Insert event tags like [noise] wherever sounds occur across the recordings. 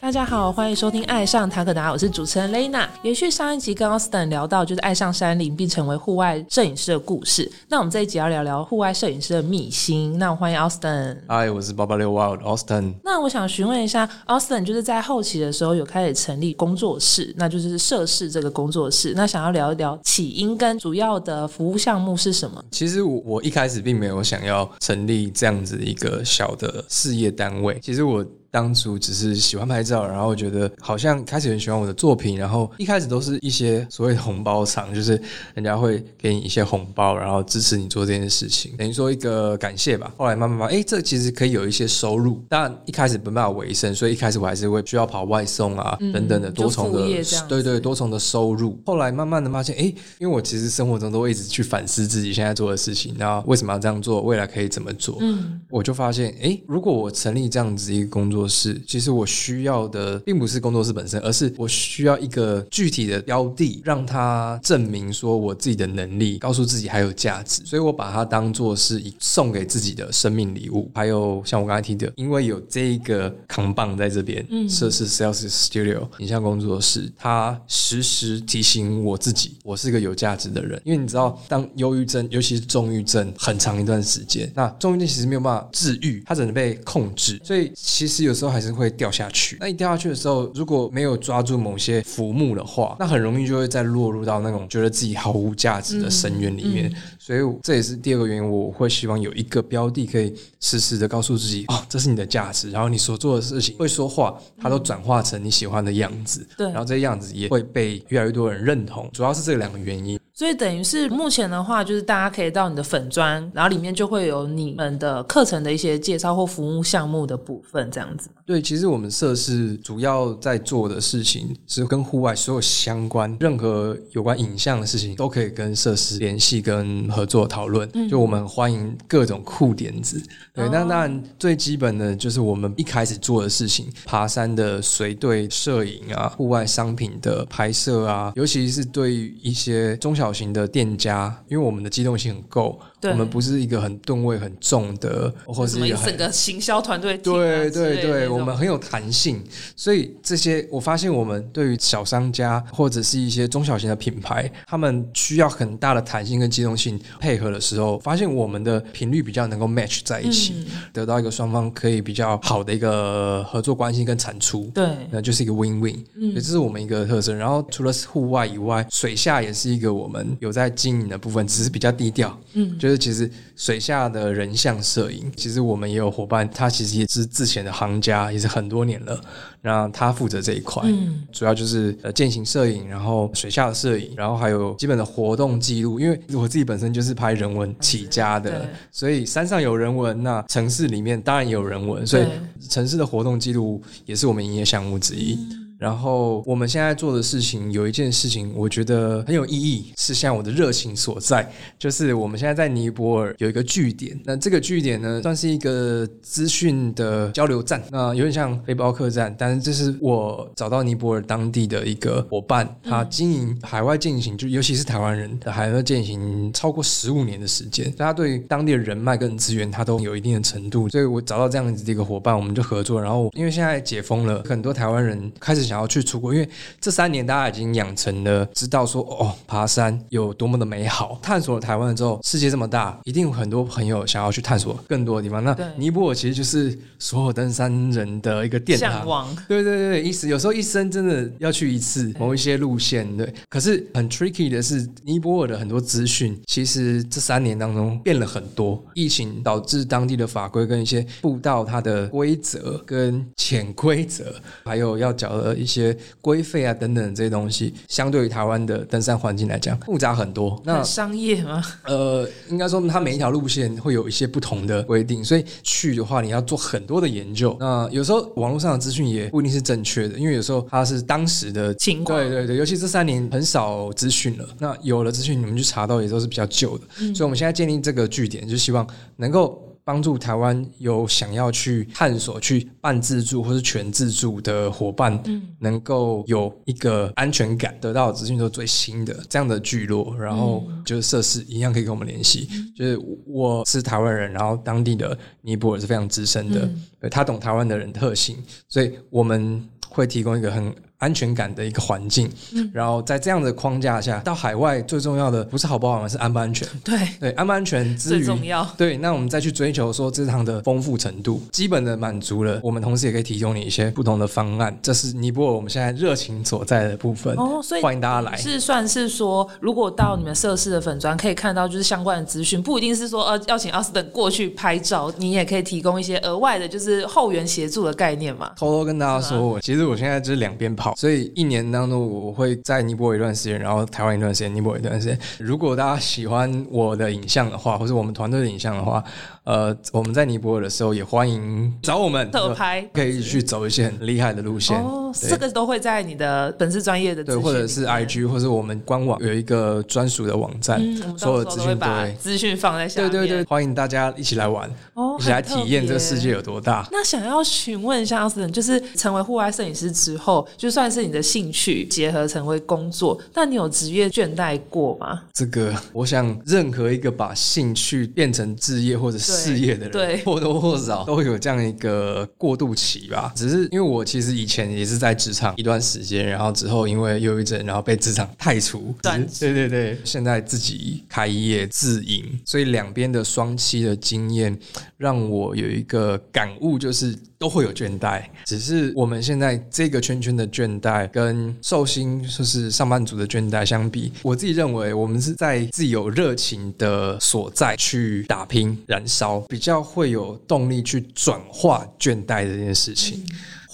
大家好，欢迎收听《爱上塔克达》，我是主持人 Lena。延续上一集跟 Austin 聊到，就是爱上山林并成为户外摄影师的故事。那我们这一集要聊聊户外摄影师的秘辛。那我欢迎 Austin。嗨，我是八八六 Wild Austin。那我想询问一下，Austin 就是在后期的时候有开始成立工作室，那就是摄氏这个工作室。那想要聊一聊起因跟主要的服务项目是什么？其实我我一开始并没有想要成立这样子一个小的事业单位。其实我。当初只是喜欢拍照，然后觉得好像开始很喜欢我的作品，然后一开始都是一些所谓的红包场，就是人家会给你一些红包，然后支持你做这件事情，等于说一个感谢吧。后来慢慢慢，哎，这其实可以有一些收入，但一开始没办法维生，所以一开始我还是会需要跑外送啊等等的多重的，对对，多重的收入。后来慢慢的发现，哎，因为我其实生活中都会一直去反思自己现在做的事情，那为什么要这样做，未来可以怎么做，嗯，我就发现，哎，如果我成立这样子一个工作。是，其实我需要的并不是工作室本身，而是我需要一个具体的标的，让他证明说我自己的能力，告诉自己还有价值。所以我把它当做是一送给自己的生命礼物。还有像我刚才提的，因为有这一个扛棒在这边，嗯设施 Sales Studio 影像工作室，它时时提醒我自己，我是个有价值的人。因为你知道，当忧郁症，尤其是重郁症，很长一段时间，那重郁症其实没有办法治愈，它只能被控制。所以其实有。时候还是会掉下去。那一掉下去的时候，如果没有抓住某些浮木的话，那很容易就会再落入到那种觉得自己毫无价值的深渊里面。所以这也是第二个原因，我会希望有一个标的可以实时的告诉自己，哦，这是你的价值。然后你所做的事情会说话，它都转化成你喜欢的样子。对，然后这样子也会被越来越多人认同。主要是这两个原因。所以等于是目前的话，就是大家可以到你的粉砖，然后里面就会有你们的课程的一些介绍或服务项目的部分，这样子。对，其实我们设施主要在做的事情是跟户外所有相关，任何有关影像的事情都可以跟设施联系跟合作讨论。就我们欢迎各种酷点子。对，那当然最基本的就是我们一开始做的事情，爬山的随队摄影啊，户外商品的拍摄啊，尤其是对于一些中小。小型的店家，因为我们的机动性很够，我们不是一个很吨位很重的，或者是一个整个行销团队。对对对，我们很有弹性，所以这些我发现，我们对于小商家或者是一些中小型的品牌，他们需要很大的弹性跟机动性配合的时候，发现我们的频率比较能够 match 在一起，得到一个双方可以比较好的一个合作关系跟产出。对，那就是一个 win win。嗯，这是我们一个特征。然后除了户外以外，水下也是一个我们。有在经营的部分，只是比较低调。嗯，就是其实水下的人像摄影，其实我们也有伙伴，他其实也是之前的行家，也是很多年了。那他负责这一块，嗯，主要就是呃践行摄影，然后水下的摄影，然后还有基本的活动记录。因为我自己本身就是拍人文起家的，所以山上有人文，那城市里面当然也有人文，所以城市的活动记录也是我们营业项目之一。然后我们现在做的事情有一件事情，我觉得很有意义，是像我的热情所在，就是我们现在在尼泊尔有一个据点。那这个据点呢，算是一个资讯的交流站，那有点像背包客栈。但是这是我找到尼泊尔当地的一个伙伴，他经营海外进行，就尤其是台湾人的海外进行超过十五年的时间，他对当地的人脉跟资源，他都有一定的程度。所以我找到这样子的一个伙伴，我们就合作。然后因为现在解封了，很多台湾人开始想。然后去出国，因为这三年大家已经养成了知道说哦，爬山有多么的美好。探索了台湾之后，世界这么大，一定有很多朋友想要去探索更多的地方。那尼泊尔其实就是所有登山人的一个殿堂。对对对，意思有时候一生真的要去一次某一些路线。对，可是很 tricky 的是，尼泊尔的很多资讯其实这三年当中变了很多。疫情导致当地的法规跟一些步道它的规则跟潜规则，还有要缴的。一些规费啊等等这些东西，相对于台湾的登山环境来讲，复杂很多。那商业吗？呃，应该说它每一条路线会有一些不同的规定，所以去的话你要做很多的研究。那有时候网络上的资讯也不一定是正确的，因为有时候它是当时的情况。对对对，尤其这三年很少资讯了。那有了资讯，你们去查到也都是比较旧的。所以我们现在建立这个据点，就希望能够。帮助台湾有想要去探索、去半自助或是全自助的伙伴，能够有一个安全感，得到的资讯都最新的这样的聚落，然后就是设施一样可以跟我们联系。就是我是台湾人，然后当地的尼泊尔是非常资深的，对他懂台湾的人特性，所以我们会提供一个很。安全感的一个环境，嗯，然后在这样的框架下，到海外最重要的不是好不好玩，是安不安全。对对，安不安全最重要。对，那我们再去追求说这趟的丰富程度，基本的满足了。我们同时也可以提供你一些不同的方案，这是尼泊尔我们现在热情所在的部分。哦，所以欢迎大家来。是算是说，如果到你们设施的粉砖可以看到，就是相关的资讯，不一定是说呃要请奥斯登过去拍照，你也可以提供一些额外的，就是后援协助的概念嘛。偷偷跟大家说，其实我现在就是两边跑，所以一年。当中我会在尼泊尔一段时间，然后台湾一段时间，尼泊尔一段时间。如果大家喜欢我的影像的话，或者我们团队的影像的话，呃，我们在尼泊尔的时候也欢迎找我们特拍，可以去走一些很厉害的路线。哦，这个都会在你的本次专业的对，或者是 IG，或者我们官网有一个专属的网站，嗯所有资讯把资讯放在下面。对对对，欢迎大家一起来玩，哦，一起来体验这个世界有多大。那想要询问一下奥斯顿，就是成为户外摄影师之后，就算是你的兴趣。结合成为工作，但你有职业倦怠过吗？这个，我想任何一个把兴趣变成职业或者事业的人，对或多或少都会有这样一个过渡期吧。只是因为我其实以前也是在职场一段时间，然后之后因为忧郁症，然后被职场太除，对对对，现在自己开业自营，所以两边的双期的经验让我有一个感悟，就是都会有倦怠，只是我们现在这个圈圈的倦倦怠跟寿星就是上班族的倦怠相比，我自己认为我们是在自己有热情的所在去打拼、燃烧，比较会有动力去转化倦怠这件事情。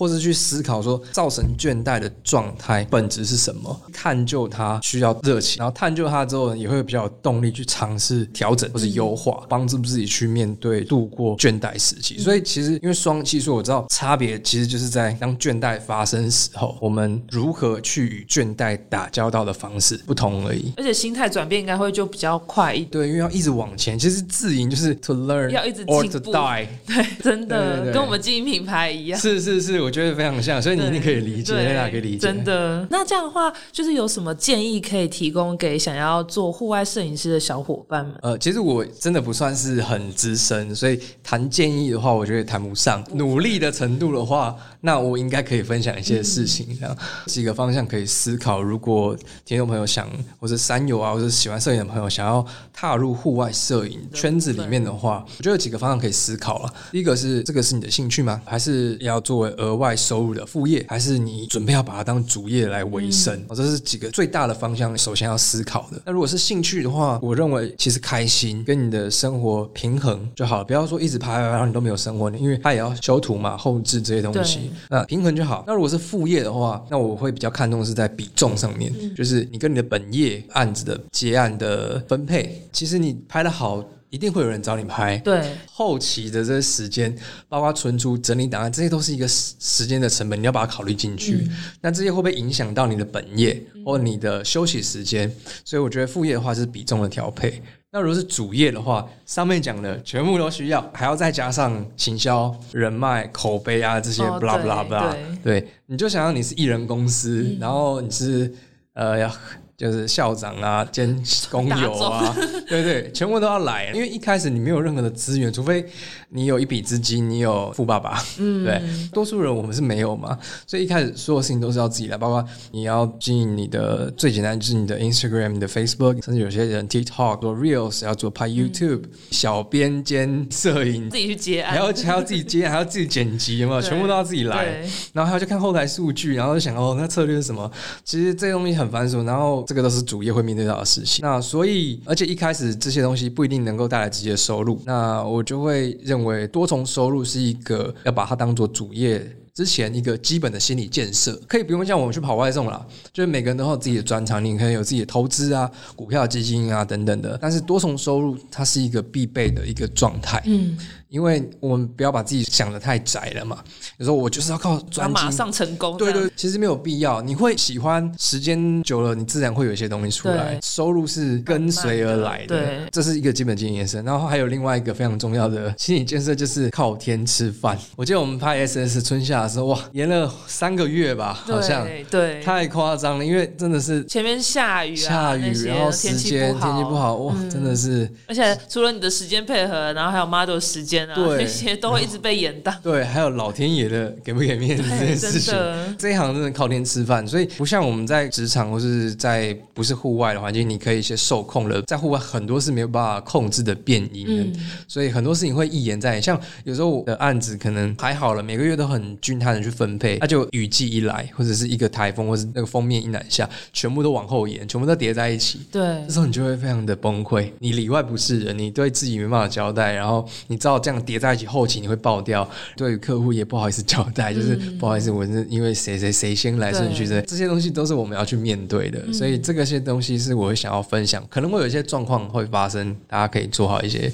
或是去思考说造成倦怠的状态本质是什么，探究它需要热情，然后探究它之后，也会比较有动力去尝试调整或是优化，帮助自己去面对度过倦怠时期。所以其实因为双技术，我知道差别其实就是在当倦怠发生时候，我们如何去与倦怠打交道的方式不同而已。而且心态转变应该会就比较快一点对，因为要一直往前。其实自营就是 to learn，要一直进步。[laughs] 对，真的跟我们经营品牌一样。是是是，我。我觉得非常像，所以你一定可以理解，大家可以理解。真的，那这样的话，就是有什么建议可以提供给想要做户外摄影师的小伙伴们？呃，其实我真的不算是很资深，所以谈建议的话，我觉得谈不上。努力的程度的话，那我应该可以分享一些事情，这样几个方向可以思考。如果听众朋友想，或者山友啊，或者喜欢摄影的朋友想要踏入户外摄影圈子里面的话，我觉得有几个方向可以思考了。第一个是，这个是你的兴趣吗？还是要作为额外收入的副业，还是你准备要把它当主业来维生？这是几个最大的方向，首先要思考的。那如果是兴趣的话，我认为其实开心跟你的生活平衡就好了，不要说一直拍拍然后你都没有生活，因为它也要修图嘛、后置这些东西，那平衡就好。那如果是副业的话，那我会比较看重是在比重上面，就是你跟你的本业案子的结案的分配，其实你拍的好。一定会有人找你拍，对后期的这些时间，包括存储、整理档案，这些都是一个时时间的成本，你要把它考虑进去。那这些会不会影响到你的本业或你的休息时间？所以我觉得副业的话是比重的调配。那如果是主业的话，上面讲的全部都需要，还要再加上行销、人脉、口碑啊这些，不啦不啦不啦。对，你就想要你是艺人公司，然后你是呃要。就是校长啊，兼工友啊，[laughs] 对对，全部都要来，因为一开始你没有任何的资源，除非你有一笔资金，你有富爸爸，嗯，对，多数人我们是没有嘛，所以一开始所有事情都是要自己来，包括你要经营你的最简单就是你的 Instagram、你的 Facebook，甚至有些人 TikTok 做 Reels 要做拍 YouTube，小编兼摄影，自己去接案，还要还要自己接，还要自己剪辑，有没有？全部都要自己来，然后还要去看后台数据，然后就想哦，那策略是什么？其实这些东西很繁琐，然后。这个都是主业会面对到的事情，那所以而且一开始这些东西不一定能够带来直接收入，那我就会认为多重收入是一个要把它当做主业之前一个基本的心理建设，可以不用像我们去跑外送了，就是每个人都有自己的专长，你可以有自己的投资啊、股票基金啊等等的，但是多重收入它是一个必备的一个状态，嗯。因为我们不要把自己想的太窄了嘛。有时候我就是要靠专精。上成功，对对，其实没有必要。你会喜欢时间久了，你自然会有一些东西出来，收入是跟随而来的。这是一个基本经验延伸。然后还有另外一个非常重要的心理建设，就是靠天吃饭。我记得我们拍 S S 春夏的时候，哇，延了三个月吧，好像对对，太夸张了，因为真的是前面下雨啊，下雨，然后时天气间天气不好，哇，真的是而且除了你的时间配合，然后还有 model 时间啊，对那些都会一直被延宕。[laughs] 对，还有老天爷的给不给面子 [laughs] 这件事真情。的，这一行真的靠天吃饭，所以不像我们在职场或是在不是户外的环境，你可以一些受控了。在户外很多是没有办法控制的变因，嗯所以很多事情会一延再延。像有时候我的案子可能还好了，每个月都很均摊的去分配，那就雨季一来，或者是一个台风，或是那个封面一南下，全部都往后延，全部都叠在一起。对这时候你就会非常的崩溃，你里外不是人，你对自己没办法交代，然后你知道这样叠在一起，后期你会爆掉，对客户也不好意思交代，就是不好意思，我是因为谁谁谁先来顺序对的，这些东西都是我们要去面对的，所以这个些东西是我会想要分享，可能会有一些状况会发生，大家可以做好一些。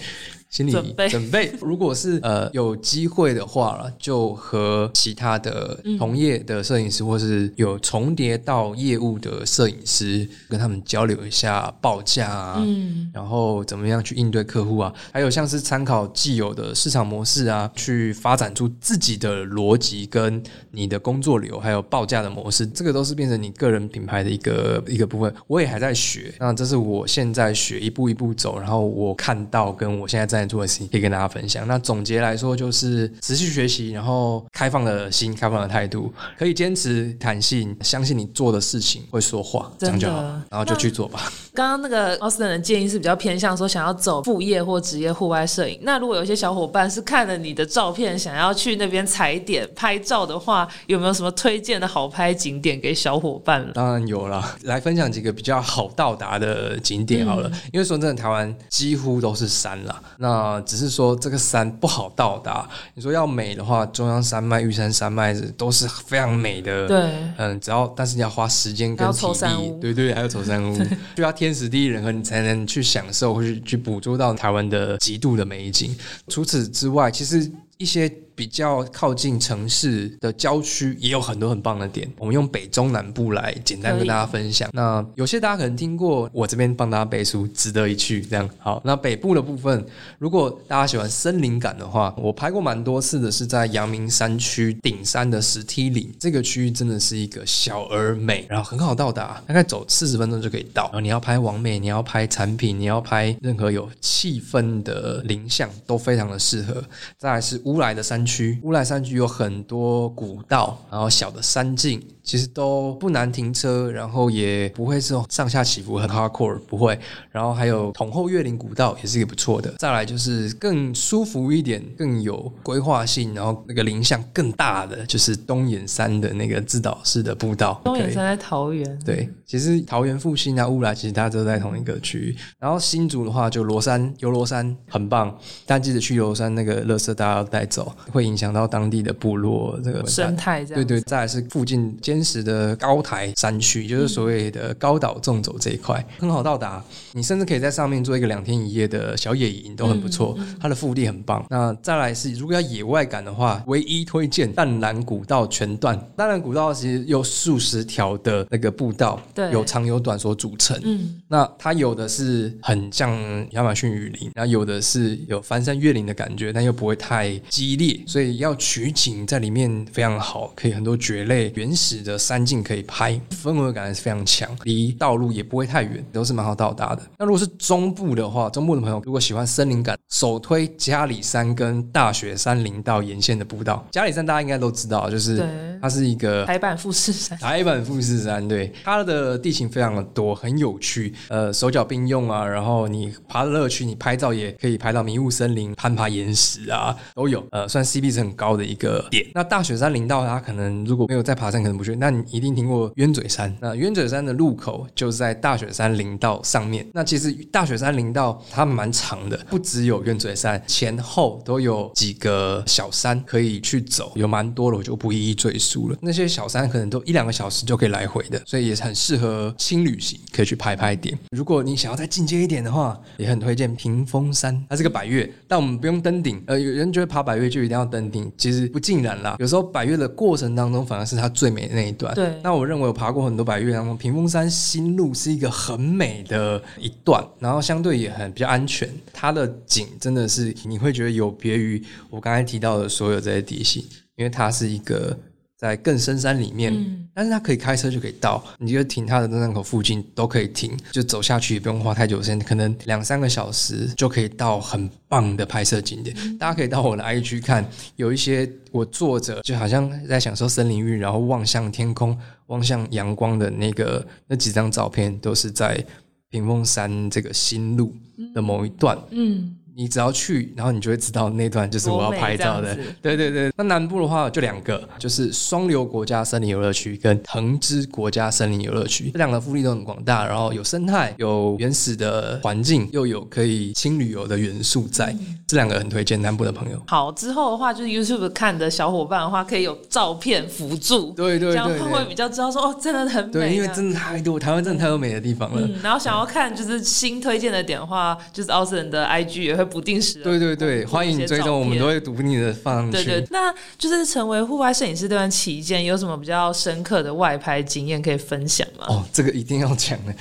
心理准备。[laughs] 准备，如果是呃有机会的话了，就和其他的同业的摄影师，或是有重叠到业务的摄影师，跟他们交流一下报价啊，嗯。然后怎么样去应对客户啊，还有像是参考既有的市场模式啊，去发展出自己的逻辑跟你的工作流，还有报价的模式，这个都是变成你个人品牌的一个一个部分。我也还在学，那这是我现在学一步一步走，然后我看到跟我现在的事情，可以跟大家分享。那总结来说，就是持续学习，然后开放的心、开放的态度，可以坚持弹性，相信你做的事情会说话，这样就好真的，然后就去做吧。[laughs] 刚刚那个奥斯顿的建议是比较偏向说想要走副业或职业户外摄影。那如果有一些小伙伴是看了你的照片，想要去那边踩点拍照的话，有没有什么推荐的好拍景点给小伙伴？当然有啦，来分享几个比较好到达的景点好了。因为说真的，台湾几乎都是山啦，那只是说这个山不好到达。你说要美的话，中央山脉、玉山山脉都是非常美的。对，嗯，只要但是你要花时间跟体力对对，还要走山屋，就要天时地利人和，你才能去享受或者去捕捉到台湾的极度的美景。除此之外，其实一些比较靠近城市的郊区也有很多很棒的点。我们用北中南部来简单跟大家分享。那有些大家可能听过，我这边帮大家背书，值得一去。这样好，那北部的部分，如果大家喜欢森林感的话，我拍过蛮多次的，是在阳明山区顶山的石梯岭这个区域，真的是一个小而美，然后很好到达，大概走四十分钟就可以到。然后你要拍完美，你要拍产品，你要拍任何有气氛的林相，都非常的适合。再来是乌来的山区，乌来山区有很多古道，然后小的山径，其实都不难停车，然后也不会是上下起伏很 hardcore，不会。然后还有统后月林古道也是一个不错的。再来就是更舒服一点、更有规划性，然后那个林相更大的，就是东眼山的那个自导式的步道。东眼山在桃园，对，其实桃园复兴啊、乌来，其实大家都在同一个区域。然后新竹的话，就罗山、游罗山很棒，但记得去游罗山那个垃圾大家要带走，会影响到当地的部落这个生态这样。对对，再来是附近坚实的高台山区，就是所谓的高岛纵走这一块，很好到达。你甚至可以在上面做一个两天一夜的小野营，都很不错。它的腹地很棒。那再来是，如果要野外感的话，唯一推荐淡蓝古道全段。淡蓝古道其实有数十条的那个步道，对有长有短所组成。嗯，那它有的是很像亚马逊雨林，然后有的是有翻山越岭的感觉，但又不会太激烈，所以要取景在里面非常好，可以很多蕨类、原始的山径可以拍，氛围感是非常强，离道路也不会太远，都是蛮好到达的。那如果是中部的话，中部的朋友如果喜欢森林感，首推嘉里山跟大雪山林道沿线的步道。嘉里山大家应该都知道，就是它是一个台版富士山，台版富士山，对它的地形非常的多，很有趣，呃，手脚并用啊，然后你爬的乐趣，你拍照也可以拍到迷雾森林、攀爬岩石啊，都有，呃，算是 CP 值很高的一个点。那大雪山林道，它可能如果没有在爬山，可能不去。那你一定听过鸢嘴山。那鸢嘴山的入口就是在大雪山林道上面。那其实大雪山林道它蛮长的，不只有鸢嘴山，前后都有几个小山可以去走，有蛮多的，我就不一一赘述了。那些小山可能都一两个小时就可以来回的，所以也很适合轻旅行，可以去拍拍点。如果你想要再进阶一点的话，也很推荐屏风山，它是个百岳，但我们不用登顶。呃，有人觉得爬百岳就一定要登顶，其实不尽然啦。有时候百岳的过程当中，反而是它最美的那一段。对那我认为我爬过很多百岳当中，屏风山新路是一个很美的一段，然后相对也很比较安全。它的景真的是你会觉得有别于我刚才提到的所有这些地形，因为它是一个。在更深山里面，但是它可以开车就可以到，你就停它的登山口附近都可以停，就走下去也不用花太久时间，可能两三个小时就可以到很棒的拍摄景点。大家可以到我的 IG 看，有一些我坐着就好像在享受森林浴，然后望向天空、望向阳光的那个那几张照片，都是在屏风山这个新路的某一段。嗯，你只要去，然后你就会知道那段就是我要拍照的。对对对，那南部的话就两个，就是双流国家森林游乐区跟藤枝国家森林游乐区，这两个福利都很广大，然后有生态，有原始的环境，又有可以轻旅游的元素在，这两个很推荐南部的朋友。好，之后的话就是 YouTube 看的小伙伴的话，可以有照片辅助，对对这样对对会比较知道说哦，真的很美。对，因为真的太多，台湾真的太多美的地方了。嗯，然后想要看就是新推荐的点的话，就是 Austin 的 IG 也会不定时地对对对，欢迎追踪，我们都会独立的放。对对，那就是成为户外摄影师这段期间，有什么比较深刻的外拍经验可以分享吗？哦，这个一定要讲的。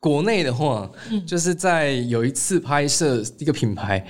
国内的话，嗯就是在有一次拍摄一个品牌，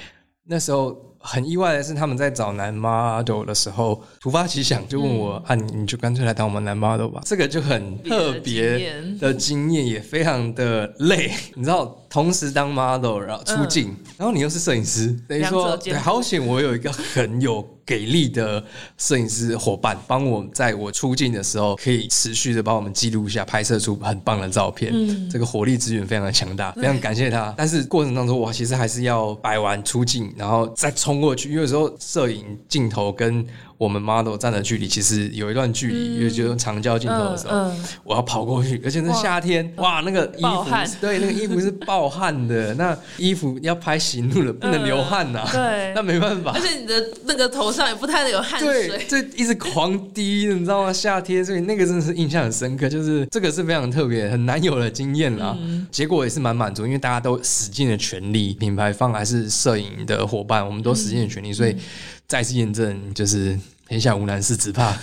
那时候很意外的是，他们在找男 model 的时候，突发奇想就问我、啊，你你就干脆来当我们男 model 吧。这个就很特别的经验，也非常的累。你知道，同时当 model 然后出镜，然后你又是摄影师，等于说好险，我有一个很有给力的摄影师伙伴，帮我在我出镜的时候，可以持续的帮我们记录下，拍摄出很棒的照片。嗯这个火力资源非常的强大，非常感谢他。但是过程当中，我其实还是要摆完出镜，然后再冲过去，因为有时候摄影镜头跟我们 model 站的距离其实有一段距离，因为就是长焦镜头的时候，我要跑过去，而且是夏天，哇，那个衣服对，那个衣服是暴汗的，[laughs] 那衣服要拍行路了，不能流汗呐、[laughs] 对那没办法而。且你的那个头上也不太能有汗对，水。就一直狂滴，你知道吗？夏天，所以那个真的是印象很深刻，就是这个是非常特别、很难有的经验啦。嗯结果也是蛮满足，因为大家都使尽了全力，品牌方还是摄影的伙伴，我们都使尽了全力，所以再次验证，就是天下无难事，只怕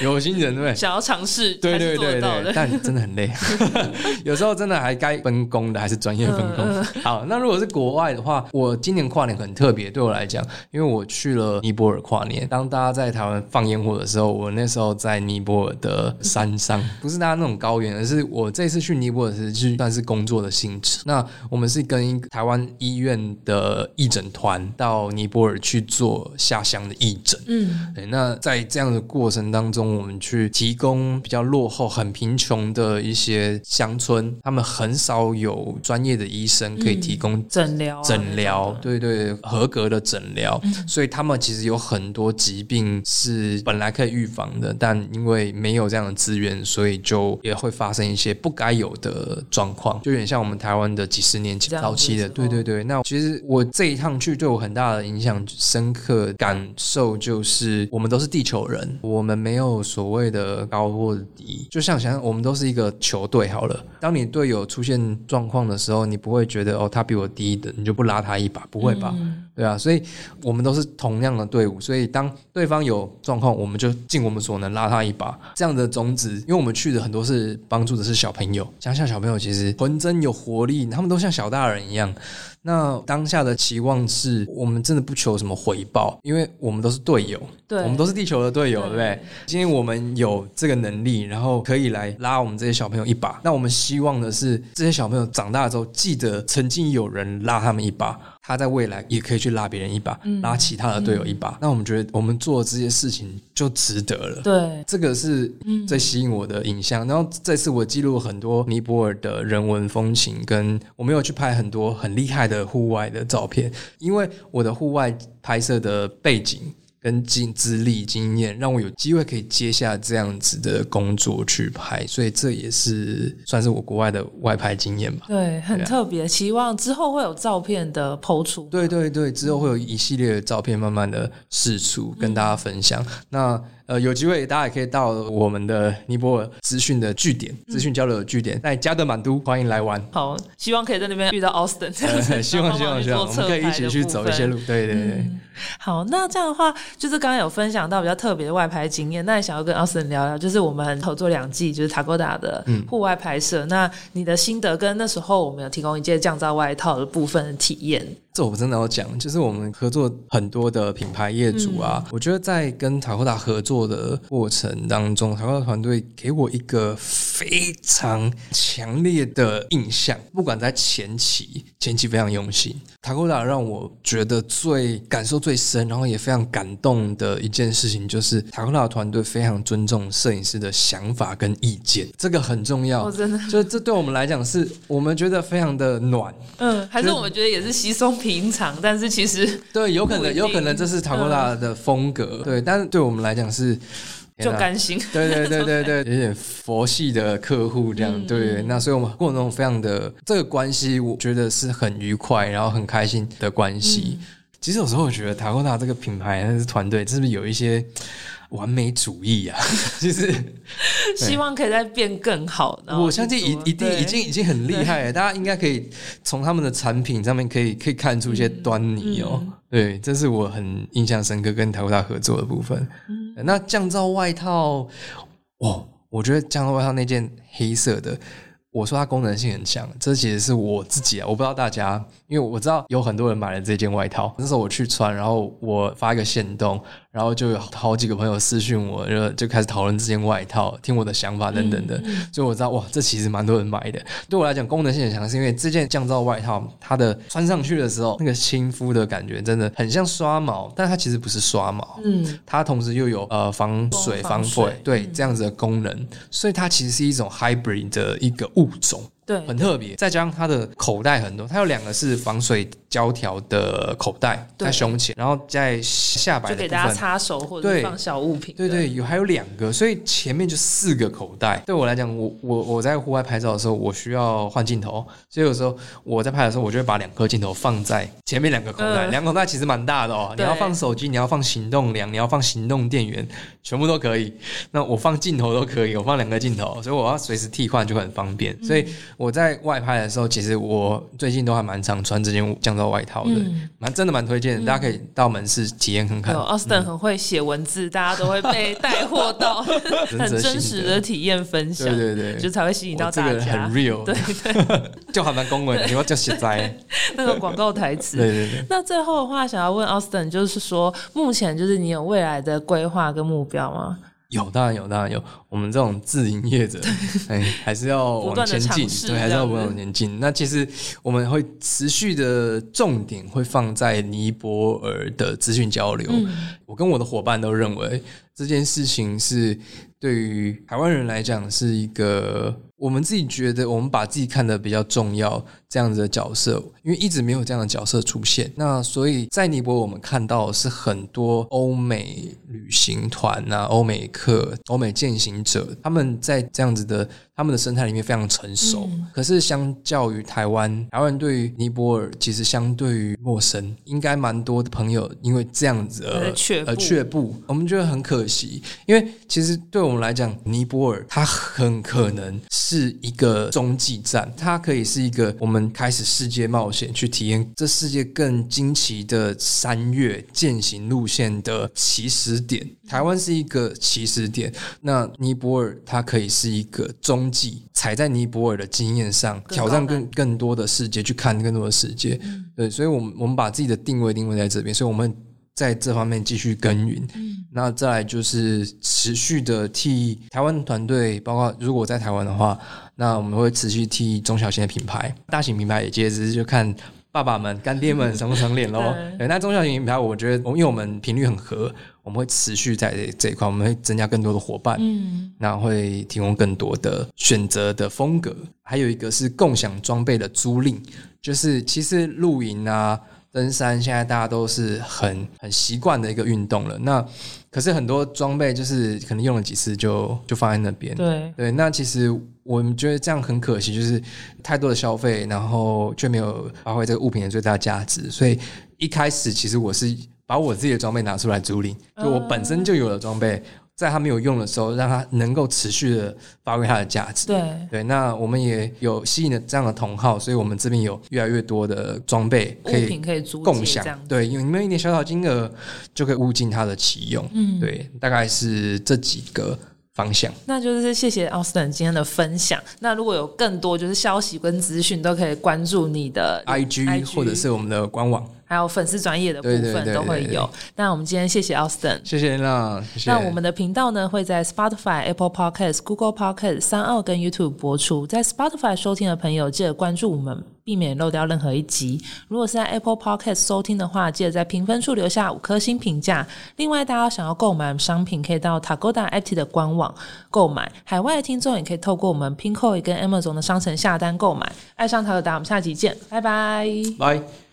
有 [laughs] 有心人，对不对？想要尝试，对对对。对但真的很累，[laughs] 有时候真的还该分工的还是专业分工。嗯好，那如果是国外的话，我今年跨年很特别，对我来讲，因为我去了尼泊尔跨年。当大家在台湾放烟火的时候，我那时候在尼泊尔的山上，[laughs] 不是大家那种高原，而是我这次去尼泊尔是去算是工作的性质。那我们是跟一个台湾医院的义诊团到尼泊尔去做下乡的义诊。嗯，对，那在这样的过程当中，我们去提供比较落后、很贫穷的一些乡村，他们很少有专业的医生可以提供诊疗啊诊疗，对对，合格的诊疗，嗯。所以他们其实有很多疾病是本来可以预防的，但因为没有这样的资源，所以就也会发生一些不该有的状况，就有点像我们台湾的几十年前早期的，对对对。那其实我这一趟去对我很大的影响、深刻感受就是，我们都是地球人，我们没有所谓的高或低，就像想想我们都是一个球队好了。当你队友出现状况的时候，你不会觉得哦他比我低的，你就不拉他一把，不会吧？对啊，所以我们都是同样的队伍，所以当对方有状况，我们就尽我们所能拉他一把。这样的种子，因为我们去的很多是帮助的是小朋友，乡下小朋友其实纯真有活力，他们都像小大人一样。那当下的期望是我们真的不求什么回报，因为我们都是队友，对我们都是地球的队友，对对不对？今天我们有这个能力，然后可以来拉我们这些小朋友一把。那我们希望的是，这些小朋友长大之后，记得曾经有人拉他们一把，他在未来也可以去拉别人一把，拉其他的队友一把。那我们觉得我们做这些事情就值得了。对，这个是最吸引我的影像。然后这次我记录很多尼泊尔的人文风情，跟我没有去拍很多很厉害的户外的照片，因为我的户外拍摄的背景跟经资历经验，让我有机会可以接下这样子的工作去拍，所以这也是算是我国外的外拍经验吧。对，很特别。期望之后会有照片的抛出。对对对，之后会有一系列的照片慢慢的试出，跟大家分享。那呃，有机会大家也可以到我们的尼泊尔资讯的据点、资讯交流的据点，在加德满都，欢迎来玩。好，希望可以在那边遇 [laughs] 到 Austin。[laughs] 希望希望希望，[laughs] 我们可以一起去走一些路。对对对。好，那这样的话，就是刚刚有分享到比较特别的外拍经验，那也想要跟 Austin 聊聊，就是我们合作两季，就是塔哥达的户外拍摄，那你的心得跟那时候我们有提供一件降噪外套的部分的体验。这我真的要讲，就是我们合作很多的品牌业主啊，我觉得在跟塔科达合作的过程当中，塔科达团队给我一个非常强烈的印象，不管在前期，前期非常用心。塔科拉让我觉得最感受最深，然后也非常感动的一件事情，就是塔科拉团队非常尊重摄影师的想法跟意见，这个很重要。真的，就这对我们来讲，是我们觉得非常的暖。嗯，还是我们觉得也是稀松平。常，但是其实对，有可能，有可能这是塔科拉的风格，对，但是对我们来讲是就甘心，对对对对对，有点佛系的客户这样，对，那所以我们过程中非常的这个关系，我觉得是很愉快，然后很开心的关系。其实有时候我觉得塔科达这个品牌，团队，是不是有一些？完美主义啊，[laughs] 就是希望可以再变更好。我相信一一定已经已经很厉害了，大家应该可以从他们的产品上面可以可以看出一些端倪哦。对，这是我很印象深刻跟台湾大合作的部分。那降噪外套，哦，我觉得降噪外套那件黑色的。我说它功能性很强，这其实是我自己啊，我不知道大家，因为我知道有很多人买了这件外套，那时候我去穿，然后我发一个线动，然后就有好几个朋友私讯我，就就开始讨论这件外套，听我的想法等等的，所以我知道哇，这其实蛮多人买的。对我来讲，功能性很强，是因为这件降噪外套，它的穿上去的时候，那个亲肤的感觉真的很像刷毛，但它其实不是刷毛，嗯，它同时又有呃防水防水对这样子的功能，所以它其实是一种 hybrid 的一个物种。对，很特别。再加上它的口袋很多，它有两个是防水胶条的口袋在胸前，然后在下摆就给大家擦手或者放小物品。对对，有还有两个，所以前面就四个口袋。对我来讲，我我我在户外拍照的时候，我需要换镜头，所以有时候我在拍的时候，我就会把两颗镜头放在前面两个口袋。两个口袋其实蛮大的哦，你要放手机，你要放行动梁，你要放行动电源，全部都可以。那我放镜头都可以，我放两个镜头，所以我要随时替换就很方便。所以。我在外拍的时候，其实我最近都还蛮常穿这件降噪外套的，蛮真的蛮推荐的，大家可以到门市体验看看。奥斯顿很会写文字，大家都会被带货到 [laughs] 很真实的体验分享，对对对，就才会吸引到大家。很 real，对对，[laughs] 就还蛮公文，你要叫写在那个广告台词。[laughs] 对对对。那最后的话，想要问奥斯顿，就是说目前就是你有未来的规划跟目标吗？有，当然有，当然有。我们这种自营业者，哎，还是要往前进，对，还是要往前进。那其实我们会持续的重点会放在尼泊尔的资讯交流。我跟我的伙伴都认为这件事情是对于台湾人来讲是一个。我们自己觉得，我们把自己看得比较重要，这样子的角色，因为一直没有这样的角色出现。那所以在尼泊尔，我们看到是很多欧美旅行团啊、欧美客、欧美践行者，他们在这样子的。他们的生态里面非常成熟，可是相较于台湾，台湾对于尼泊尔其实相对于陌生，应该蛮多的朋友因为这样子而而却步。我们觉得很可惜，因为其实对我们来讲，尼泊尔它很可能是一个中继站，它可以是一个我们开始世界冒险去体验这世界更惊奇的山岳践行路线的起始点。台湾是一个起始点，那尼泊尔它可以是一个中。踩在尼泊尔的经验上，挑战更更多的世界，去看更多的世界。对，所以，我们我们把自己的定位定位在这边，所以我们在这方面继续耕耘。那再来就是持续的替台湾团队，包括如果在台湾的话，那我们会持续替中小型的品牌、大型品牌也接着就看爸爸们、干爹们成不成脸喽。[laughs] 那中小型品牌，我觉得，因为我们频率很合。我们会持续在这一块，我们会增加更多的伙伴，嗯，那会提供更多的选择的风格。还有一个是共享装备的租赁，就是其实露营啊、登山现在大家都是很很习惯的一个运动了。那可是很多装备就是可能用了几次就就放在那边。对对，那其实我们觉得这样很可惜，就是太多的消费，然后却没有发挥这个物品的最大价值。所以一开始其实我是把我自己的装备拿出来租赁，就我本身就有的装备。在它没有用的时候，让它能够持续的发挥它的价值。对对，那我们也有吸引了这样的同好，所以我们这边有越来越多的装备可物以品可以共享。对，因为你们一点小小金额就可以物尽它的其用。嗯，对，大概是这几个方向。那就是谢谢奥斯顿今天的分享。那如果有更多就是消息跟资讯，都可以关注你的 IG 或者是我们的官网，还有粉丝专业的部分都会有。那我们今天谢谢奥斯顿。谢谢啦，谢谢。那我们的频道呢会在 Spotify、Apple Podcasts、Google Podcasts、三奥跟 YouTube 播出。在 Spotify 收听的朋友，记得关注我们，避免漏掉任何一集。如果是在 Apple Podcast 收听的话，记得在评分处留下五颗星评价。另外，大家想要购买商品，可以到 Tagoda Active 的官网购买。海外的听众也可以透过我们 Pinkoi 跟 Amazon 的商城下单购买。爱上塔可达，我们下集见，拜拜。拜。